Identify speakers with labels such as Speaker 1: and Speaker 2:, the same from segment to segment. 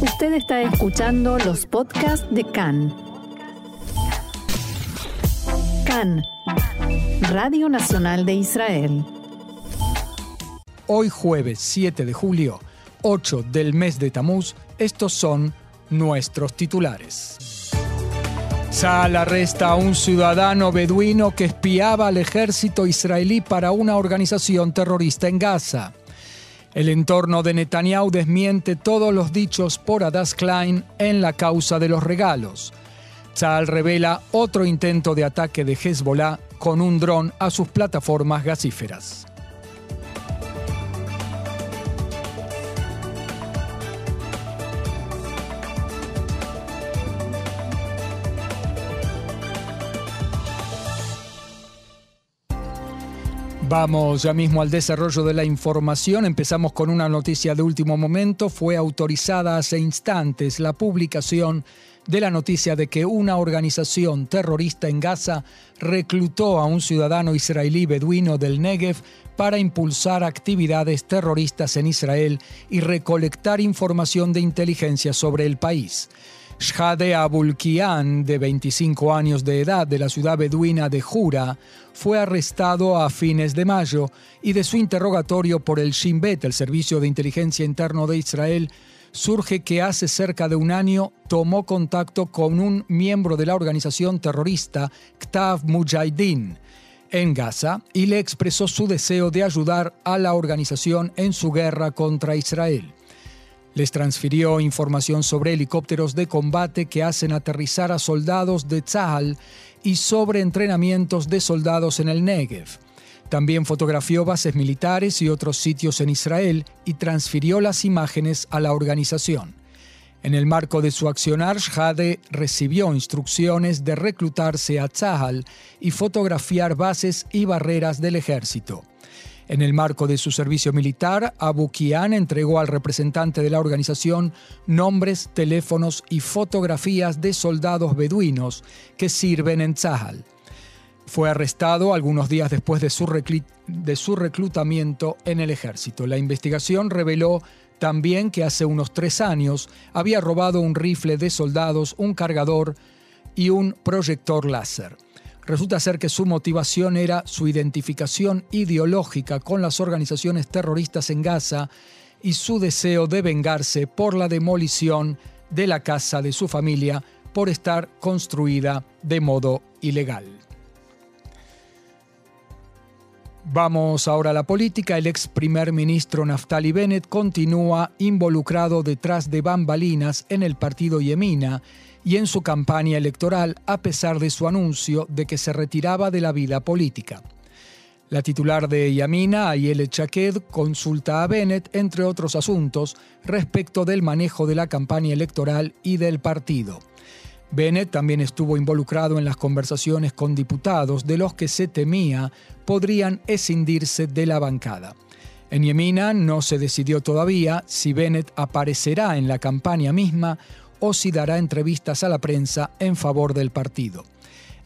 Speaker 1: Usted está escuchando los podcasts de CAN. CAN, Radio Nacional de Israel.
Speaker 2: Hoy jueves 7 de julio, 8 del mes de Tamuz, estos son nuestros titulares. Sal arresta a un ciudadano beduino que espiaba al ejército israelí para una organización terrorista en Gaza. El entorno de Netanyahu desmiente todos los dichos por Adas Klein en la causa de los regalos. Tzal revela otro intento de ataque de Hezbollah con un dron a sus plataformas gasíferas. Vamos ya mismo al desarrollo de la información. Empezamos con una noticia de último momento. Fue autorizada hace instantes la publicación de la noticia de que una organización terrorista en Gaza reclutó a un ciudadano israelí beduino del Negev para impulsar actividades terroristas en Israel y recolectar información de inteligencia sobre el país. Shhade Abulkian, de 25 años de edad, de la ciudad beduina de Jura, fue arrestado a fines de mayo y de su interrogatorio por el Shin Bet, el Servicio de Inteligencia Interno de Israel, surge que hace cerca de un año tomó contacto con un miembro de la organización terrorista Ktav Mujahideen en Gaza y le expresó su deseo de ayudar a la organización en su guerra contra Israel. Les transfirió información sobre helicópteros de combate que hacen aterrizar a soldados de Tzahal y sobre entrenamientos de soldados en el Negev. También fotografió bases militares y otros sitios en Israel y transfirió las imágenes a la organización. En el marco de su accionar, Shade recibió instrucciones de reclutarse a Tzahal y fotografiar bases y barreras del ejército. En el marco de su servicio militar, Abu Kian entregó al representante de la organización nombres, teléfonos y fotografías de soldados beduinos que sirven en Tzahal. Fue arrestado algunos días después de su, de su reclutamiento en el ejército. La investigación reveló también que hace unos tres años había robado un rifle de soldados, un cargador y un proyector láser. Resulta ser que su motivación era su identificación ideológica con las organizaciones terroristas en Gaza y su deseo de vengarse por la demolición de la casa de su familia por estar construida de modo ilegal. Vamos ahora a la política. El ex primer ministro Naftali Bennett continúa involucrado detrás de bambalinas en el partido Yemina y en su campaña electoral a pesar de su anuncio de que se retiraba de la vida política. La titular de Yamina, Ayele Chaked, consulta a Bennett, entre otros asuntos, respecto del manejo de la campaña electoral y del partido. Bennett también estuvo involucrado en las conversaciones con diputados de los que se temía podrían escindirse de la bancada. En Yemina no se decidió todavía si Bennett aparecerá en la campaña misma o si dará entrevistas a la prensa en favor del partido.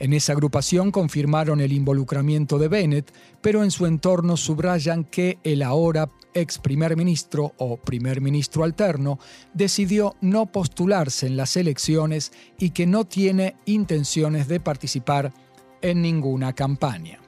Speaker 2: En esa agrupación confirmaron el involucramiento de Bennett, pero en su entorno subrayan que el ahora ex primer ministro o primer ministro alterno decidió no postularse en las elecciones y que no tiene intenciones de participar en ninguna campaña.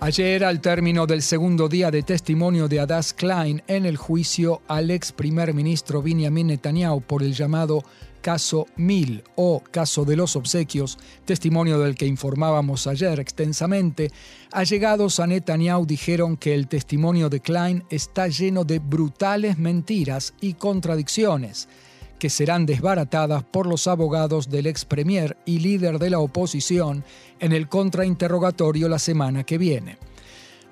Speaker 2: Ayer, al término del segundo día de testimonio de Adas Klein en el juicio al ex primer ministro Benjamin Netanyahu por el llamado caso Mil o caso de los obsequios, testimonio del que informábamos ayer extensamente, allegados a Netanyahu dijeron que el testimonio de Klein está lleno de brutales mentiras y contradicciones que serán desbaratadas por los abogados del ex premier y líder de la oposición en el contrainterrogatorio la semana que viene.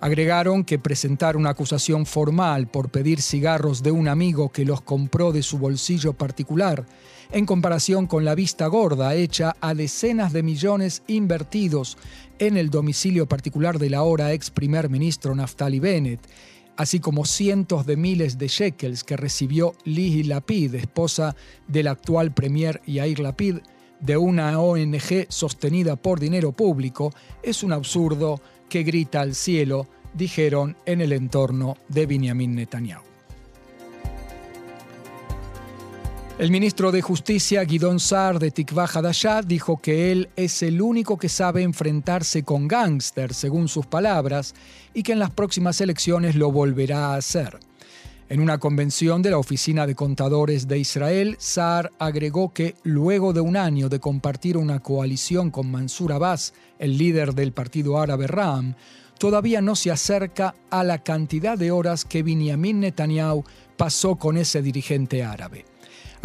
Speaker 2: Agregaron que presentar una acusación formal por pedir cigarros de un amigo que los compró de su bolsillo particular, en comparación con la vista gorda hecha a decenas de millones invertidos en el domicilio particular del ahora ex primer ministro Naftali Bennett así como cientos de miles de shekels que recibió Lihi Lapid, esposa del actual premier Yair Lapid, de una ONG sostenida por dinero público, es un absurdo que grita al cielo, dijeron en el entorno de Benjamin Netanyahu. El ministro de Justicia, Guidón Sar de Tikva Hadashah, dijo que él es el único que sabe enfrentarse con gángsters, según sus palabras, y que en las próximas elecciones lo volverá a hacer. En una convención de la Oficina de Contadores de Israel, Saar agregó que luego de un año de compartir una coalición con Mansur Abbas, el líder del partido árabe Ram, todavía no se acerca a la cantidad de horas que Benjamin Netanyahu pasó con ese dirigente árabe.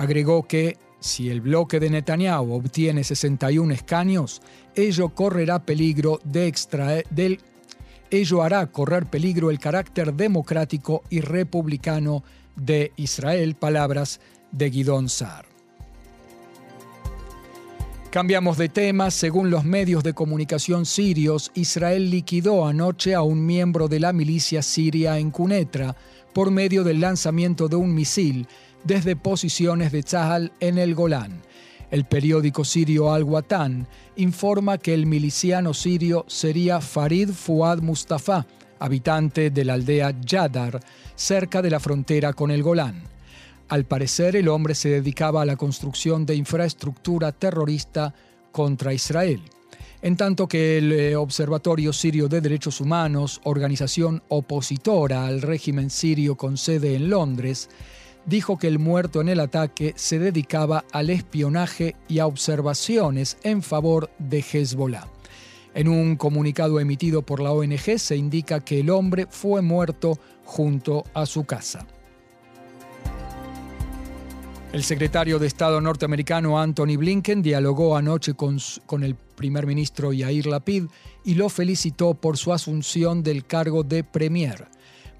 Speaker 2: Agregó que si el bloque de Netanyahu obtiene 61 escaños, ello correrá peligro de extraer del ello hará correr peligro el carácter democrático y republicano de Israel, palabras de Guidón Sar. Cambiamos de tema. Según los medios de comunicación sirios, Israel liquidó anoche a un miembro de la milicia siria en Cunetra por medio del lanzamiento de un misil desde posiciones de Tzahal en el Golán. El periódico sirio Al-Watan informa que el miliciano sirio sería Farid Fuad Mustafa, habitante de la aldea Yadar, cerca de la frontera con el Golán. Al parecer, el hombre se dedicaba a la construcción de infraestructura terrorista contra Israel. En tanto que el eh, Observatorio Sirio de Derechos Humanos, organización opositora al régimen sirio con sede en Londres, dijo que el muerto en el ataque se dedicaba al espionaje y a observaciones en favor de Hezbollah. En un comunicado emitido por la ONG se indica que el hombre fue muerto junto a su casa. El secretario de Estado norteamericano Anthony Blinken dialogó anoche con, con, el primer ministro Yair Lapid y lo felicitó por su asunción del cargo de premier.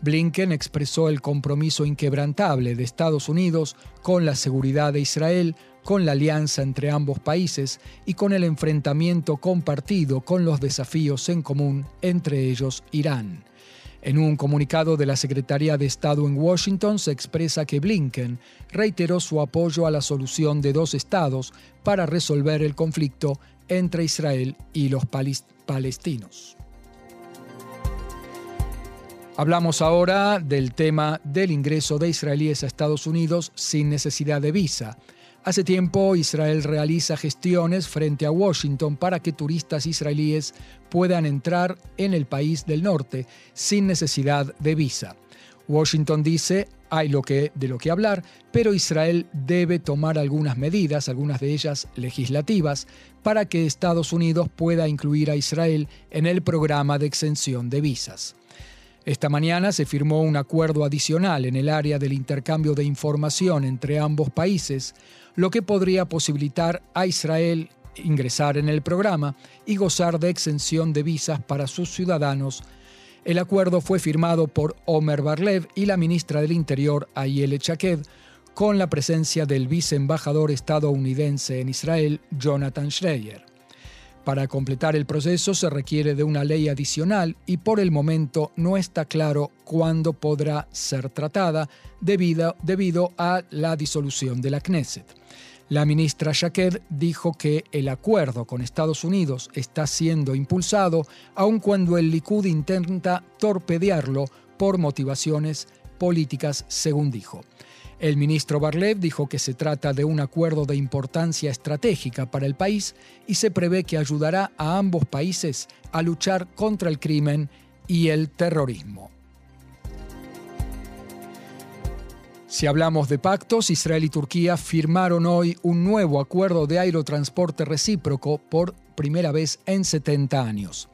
Speaker 2: Blinken expresó el compromiso inquebrantable de Estados Unidos con la seguridad de Israel, con la alianza entre ambos países y con el enfrentamiento compartido con los desafíos en común, entre ellos Irán. En un comunicado de la Secretaría de Estado en Washington se expresa que Blinken reiteró su apoyo a la solución de dos estados para resolver el conflicto entre Israel y los palestinos. Hablamos ahora del tema del ingreso de israelíes a Estados Unidos sin necesidad de visa. Hace tiempo Israel realiza gestiones frente a Washington para que turistas israelíes puedan entrar en el país del norte sin necesidad de visa. Washington dice, hay de lo que hablar, pero Israel debe tomar algunas medidas, algunas de ellas legislativas, para que Estados Unidos pueda incluir a Israel en el programa de exención de visas. Esta mañana se firmó un acuerdo adicional en el área del intercambio de información entre ambos países, lo que podría posibilitar a Israel ingresar en el programa y gozar de exención de visas para sus ciudadanos. El acuerdo fue firmado por Omer Barlev y la ministra del Interior, Ayele Chaked, con la presencia del viceembajador estadounidense en Israel, Jonathan Schreier. Para completar el proceso se requiere de una ley adicional y por el momento no está claro cuándo podrá ser tratada debido, debido a la disolución de la Knesset. La ministra Shaked dijo que el acuerdo con Estados Unidos está siendo impulsado aun cuando el Likud intenta torpedearlo por motivaciones políticas, según dijo. El ministro Barlev dijo que se trata de un acuerdo de importancia estratégica para el país y se prevé que ayudará a ambos países a luchar contra el crimen y el terrorismo. Si hablamos de pactos, Israel y Turquía firmaron hoy un nuevo acuerdo de aerotransporte recíproco por primera vez en 70 años.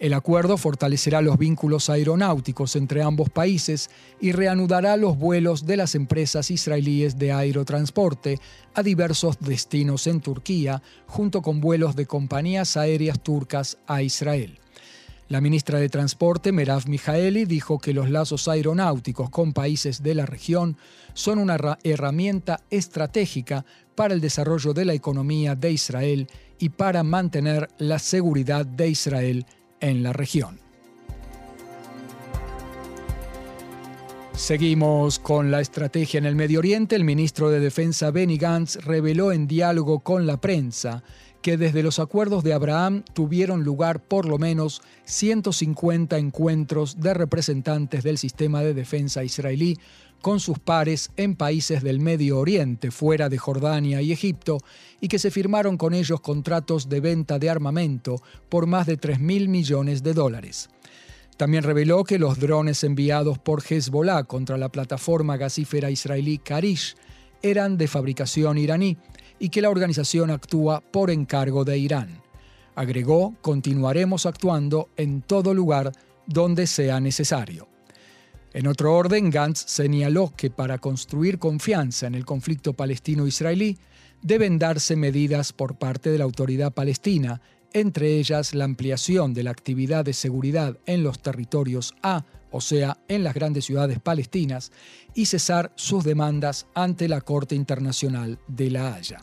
Speaker 2: El acuerdo fortalecerá los vínculos aeronáuticos entre ambos países y reanudará los vuelos de las empresas israelíes de aerotransporte a diversos destinos en Turquía, junto con vuelos de compañías aéreas turcas a Israel. La ministra de Transporte, Merav Mijaeli, dijo que los lazos aeronáuticos con países de la región son una herramienta estratégica para el desarrollo de la economía de Israel y para mantener la seguridad de Israel en la región. Seguimos con la estrategia en el Medio Oriente. El ministro de Defensa Benny Gantz reveló en diálogo con la prensa que desde los acuerdos de Abraham tuvieron lugar por lo menos 150 encuentros de representantes del sistema de defensa israelí con sus pares en países del Medio Oriente, fuera de Jordania y Egipto, y que se firmaron con ellos contratos de venta de armamento por más de 3 mil millones de dólares. También reveló que los drones enviados por Hezbollah contra la plataforma gasífera israelí Karish eran de fabricación iraní y que la organización actúa por encargo de Irán. Agregó, continuaremos actuando en todo lugar donde sea necesario. En otro orden, Gantz señaló que para construir confianza en el conflicto palestino-israelí deben darse medidas por parte de la autoridad palestina, entre ellas la ampliación de la actividad de seguridad en los territorios A, o sea, en las grandes ciudades palestinas, y cesar sus demandas ante la Corte Internacional de la Haya.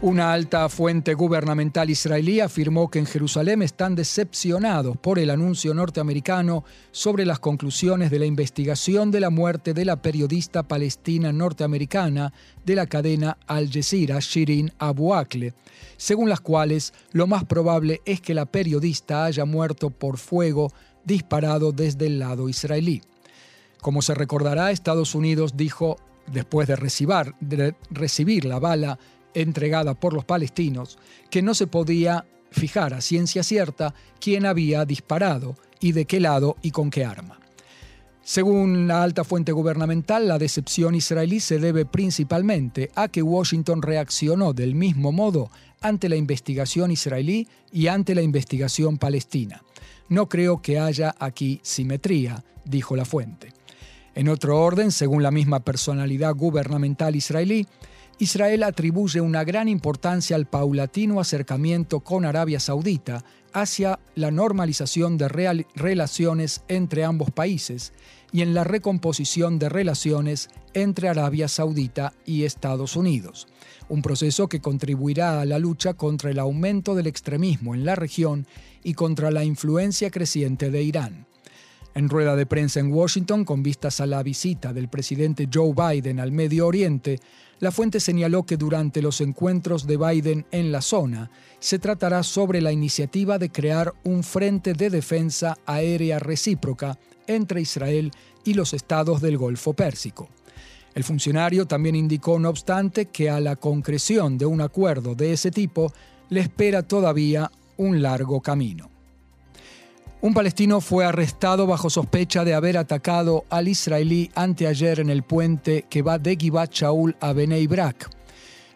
Speaker 2: Una alta fuente gubernamental israelí afirmó que en Jerusalén están decepcionados por el anuncio norteamericano sobre las conclusiones de la investigación de la muerte de la periodista palestina norteamericana de la cadena Al Jazeera, Shirin Abu Akleh, según las cuales lo más probable es que la periodista haya muerto por fuego disparado desde el lado israelí. Como se recordará, Estados Unidos dijo, después de recibir, de recibir la bala entregada por los palestinos, que no se podía fijar a ciencia cierta quién había disparado y de qué lado y con qué arma. Según la alta fuente gubernamental, la decepción israelí se debe principalmente a que Washington reaccionó del mismo modo ante la investigación israelí y ante la investigación palestina. No creo que haya aquí simetría, dijo la fuente. En otro orden, según la misma personalidad gubernamental israelí, Israel atribuye una gran importancia al paulatino acercamiento con Arabia Saudita hacia la normalización de relaciones entre ambos países y en la recomposición de relaciones entre Arabia Saudita y Estados Unidos, un proceso que contribuirá a la lucha contra el aumento del extremismo en la región y contra la influencia creciente de Irán. En rueda de prensa en Washington, con vistas a la visita del presidente Joe Biden al Medio Oriente, la fuente señaló que durante los encuentros de Biden en la zona se tratará sobre la iniciativa de crear un frente de defensa aérea recíproca entre Israel y los estados del Golfo Pérsico. El funcionario también indicó, no obstante, que a la concreción de un acuerdo de ese tipo le espera todavía un largo camino. Un palestino fue arrestado bajo sospecha de haber atacado al israelí anteayer en el puente que va de Givat Shaul a Benei Brak.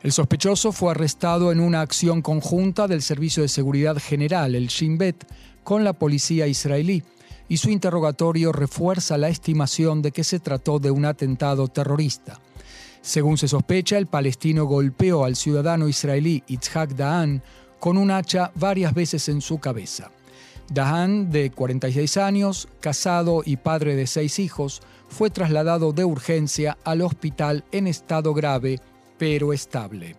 Speaker 2: El sospechoso fue arrestado en una acción conjunta del Servicio de Seguridad General, el Shin Bet, con la policía israelí, y su interrogatorio refuerza la estimación de que se trató de un atentado terrorista. Según se sospecha, el palestino golpeó al ciudadano israelí Itzhak Daan con un hacha varias veces en su cabeza. Dahan, de 46 años, casado y padre de seis hijos, fue trasladado de urgencia al hospital en estado grave, pero estable.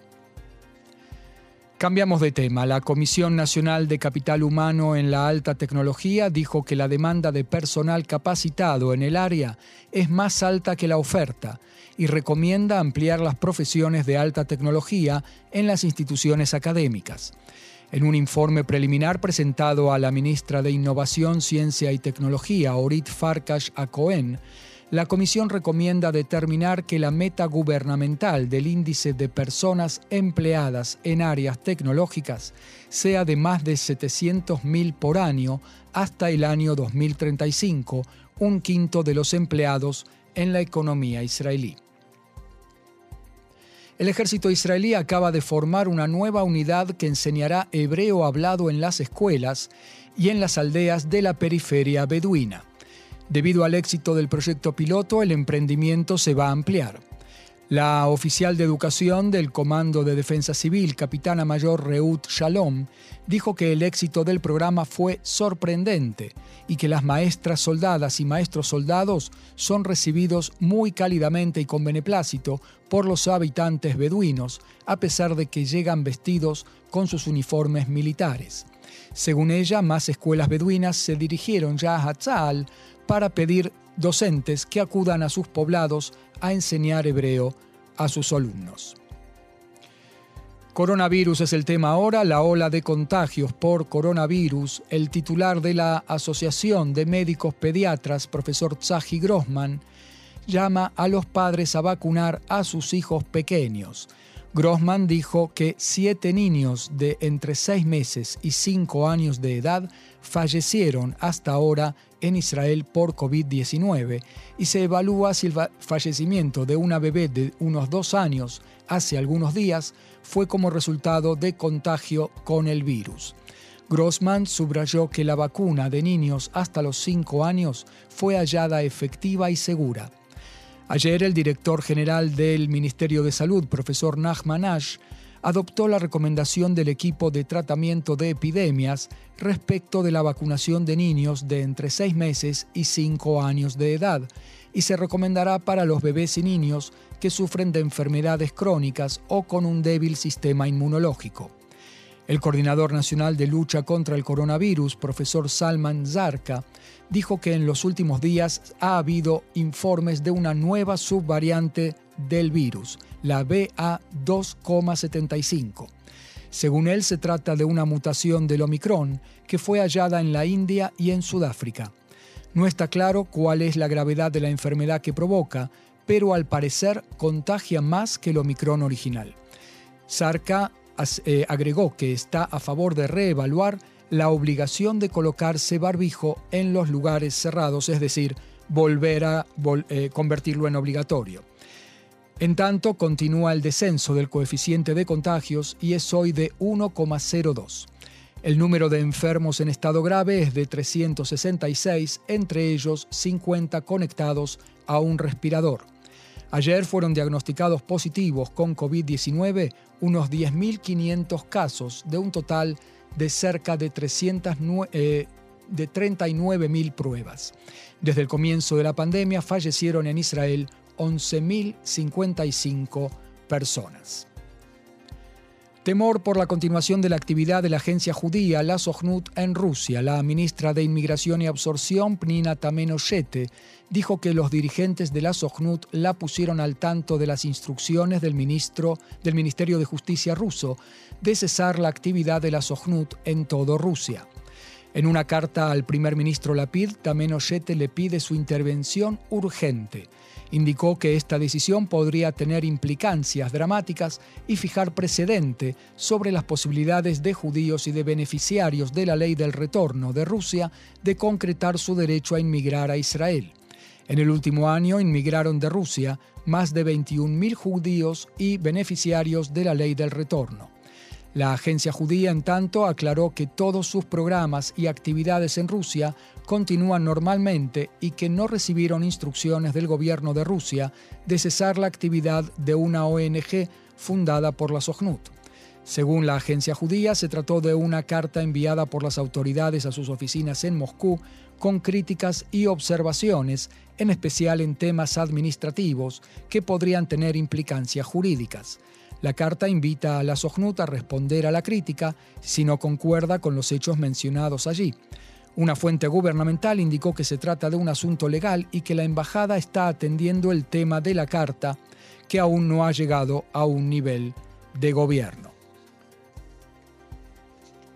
Speaker 2: Cambiamos de tema. La Comisión Nacional de Capital Humano en la Alta Tecnología dijo que la demanda de personal capacitado en el área es más alta que la oferta y recomienda ampliar las profesiones de alta tecnología en las instituciones académicas. En un informe preliminar presentado a la ministra de Innovación, Ciencia y Tecnología, Orit Farkash Acohen, la Comisión recomienda determinar que la meta gubernamental del índice de personas empleadas en áreas tecnológicas sea de más de 700.000 por año hasta el año 2035, un quinto de los empleados en la economía israelí. El ejército israelí acaba de formar una nueva unidad que enseñará hebreo hablado en las escuelas y en las aldeas de la periferia beduina. Debido al éxito del proyecto piloto, el emprendimiento se va a ampliar. La oficial de educación del Comando de Defensa Civil, capitana mayor Reut Shalom, dijo que el éxito del programa fue sorprendente y que las maestras soldadas y maestros soldados son recibidos muy cálidamente y con beneplácito por los habitantes beduinos, a pesar de que llegan vestidos con sus uniformes militares. Según ella, más escuelas beduinas se dirigieron ya a Hatzal para pedir docentes que acudan a sus poblados a enseñar hebreo a sus alumnos. Coronavirus es el tema ahora, la ola de contagios por coronavirus. El titular de la Asociación de Médicos Pediatras, profesor Tsaji Grossman, llama a los padres a vacunar a sus hijos pequeños. Grossman dijo que siete niños de entre seis meses y cinco años de edad fallecieron hasta ahora en Israel por COVID-19 y se evalúa si el fallecimiento de una bebé de unos dos años hace algunos días fue como resultado de contagio con el virus. Grossman subrayó que la vacuna de niños hasta los 5 años fue hallada efectiva y segura. Ayer el director general del Ministerio de Salud, profesor Nachman Ash, adoptó la recomendación del equipo de tratamiento de epidemias respecto de la vacunación de niños de entre 6 meses y 5 años de edad y se recomendará para los bebés y niños que sufren de enfermedades crónicas o con un débil sistema inmunológico. El coordinador nacional de lucha contra el coronavirus, profesor Salman Zarka, dijo que en los últimos días ha habido informes de una nueva subvariante del virus, la BA2,75. Según él, se trata de una mutación del Omicron que fue hallada en la India y en Sudáfrica. No está claro cuál es la gravedad de la enfermedad que provoca, pero al parecer contagia más que el Omicron original. Sarka eh, agregó que está a favor de reevaluar la obligación de colocarse barbijo en los lugares cerrados, es decir, volver a eh, convertirlo en obligatorio. En tanto, continúa el descenso del coeficiente de contagios y es hoy de 1,02. El número de enfermos en estado grave es de 366, entre ellos 50 conectados a un respirador. Ayer fueron diagnosticados positivos con COVID-19 unos 10.500 casos de un total de cerca de, 309, eh, 39.000 pruebas. Desde el comienzo de la pandemia fallecieron en Israel 11.055 personas. Temor por la continuación de la actividad de la agencia judía La Sochnut en Rusia. La ministra de Inmigración y Absorción, Pnina Tamenoshete, dijo que los dirigentes de la Sochnut la pusieron al tanto de las instrucciones del ministro del Ministerio de Justicia ruso de cesar la actividad de la Sochnut en todo Rusia. En una carta al primer ministro Lapid, Tamenoshete le pide su intervención urgente Indicó que esta decisión podría tener implicancias dramáticas y fijar precedente sobre las posibilidades de judíos y de beneficiarios de la ley del retorno de Rusia de concretar su derecho a inmigrar a Israel. En el último año inmigraron de Rusia más de 21.000 judíos y beneficiarios de la ley del retorno. La agencia judía, en tanto, aclaró que todos sus programas y actividades en Rusia continúan normalmente y que no recibieron instrucciones del gobierno de Rusia de cesar la actividad de una ONG fundada por la Sochnut. Según la agencia judía, se trató de una carta enviada por las autoridades a sus oficinas en Moscú con críticas y observaciones, en especial en temas administrativos que podrían tener implicancias jurídicas. La carta invita a la Sojnut a responder a la crítica si no concuerda con los hechos mencionados allí. Una fuente gubernamental indicó que se trata de un asunto legal y que la embajada está atendiendo el tema de la carta, que aún no ha llegado a un nivel de gobierno.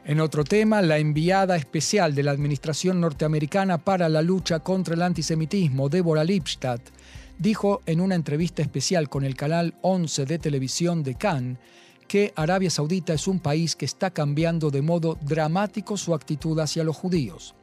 Speaker 2: En otro tema, la enviada especial de la Administración norteamericana para la lucha contra el antisemitismo, Deborah Lipstadt, dijo en una entrevista especial con el canal 11 de televisión de Cannes que Arabia Saudita es un país que está cambiando de modo dramático su actitud hacia los judíos.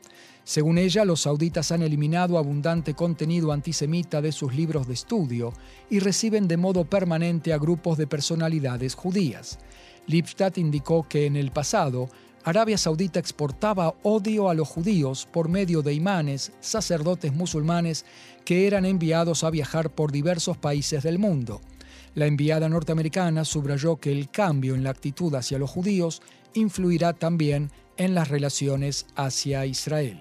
Speaker 2: Según ella, los sauditas han eliminado abundante contenido antisemita de sus libros de estudio y reciben de modo permanente a grupos de personalidades judías. Lipstadt indicó que en el pasado Arabia Saudita exportaba odio a los judíos por medio de imanes, sacerdotes musulmanes que eran enviados a viajar por diversos países del mundo. La enviada norteamericana subrayó que el cambio en la actitud hacia los judíos influirá también en las relaciones hacia Israel.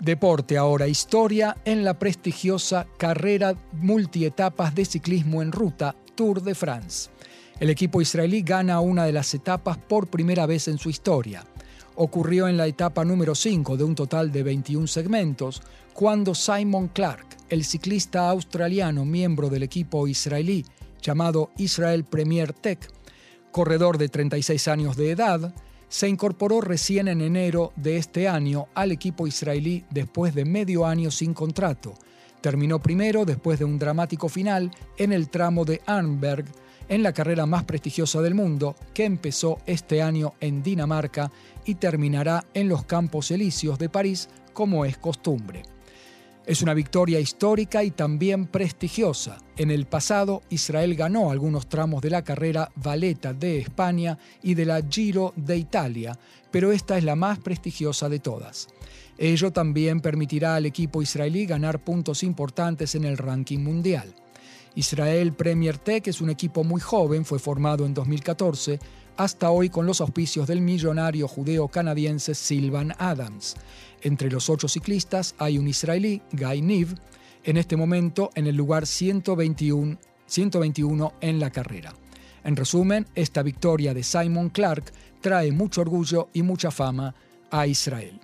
Speaker 2: Deporte ahora, historia en la prestigiosa carrera multietapas de ciclismo en ruta Tour de France. El equipo israelí gana una de las etapas por primera vez en su historia. Ocurrió en la etapa número 5 de un total de 21 segmentos, cuando Simon Clark, el ciclista australiano miembro del equipo israelí llamado Israel Premier Tech. Corredor de 36 años de edad, se incorporó recién en enero de este año al equipo israelí después de medio año sin contrato. Terminó primero después de un dramático final en el tramo de Arnberg, en la carrera más prestigiosa del mundo, que empezó este año en Dinamarca y terminará en los Campos Elíseos de París, como es costumbre. Es una victoria histórica y también prestigiosa. En el pasado, Israel ganó algunos tramos de la carrera Valeta de España y de la Giro de Italia, pero esta es la más prestigiosa de todas. Ello también permitirá al equipo israelí ganar puntos importantes en el ranking mundial. Israel Premier Tech es un equipo muy joven, fue formado en 2014, hasta hoy con los auspicios del millonario judeo-canadiense Sylvan Adams. Entre los ocho ciclistas hay un israelí, Guy Niv, en este momento en el lugar 121, 121 en la carrera. En resumen, esta victoria de Simon Clark trae mucho orgullo y mucha fama a Israel.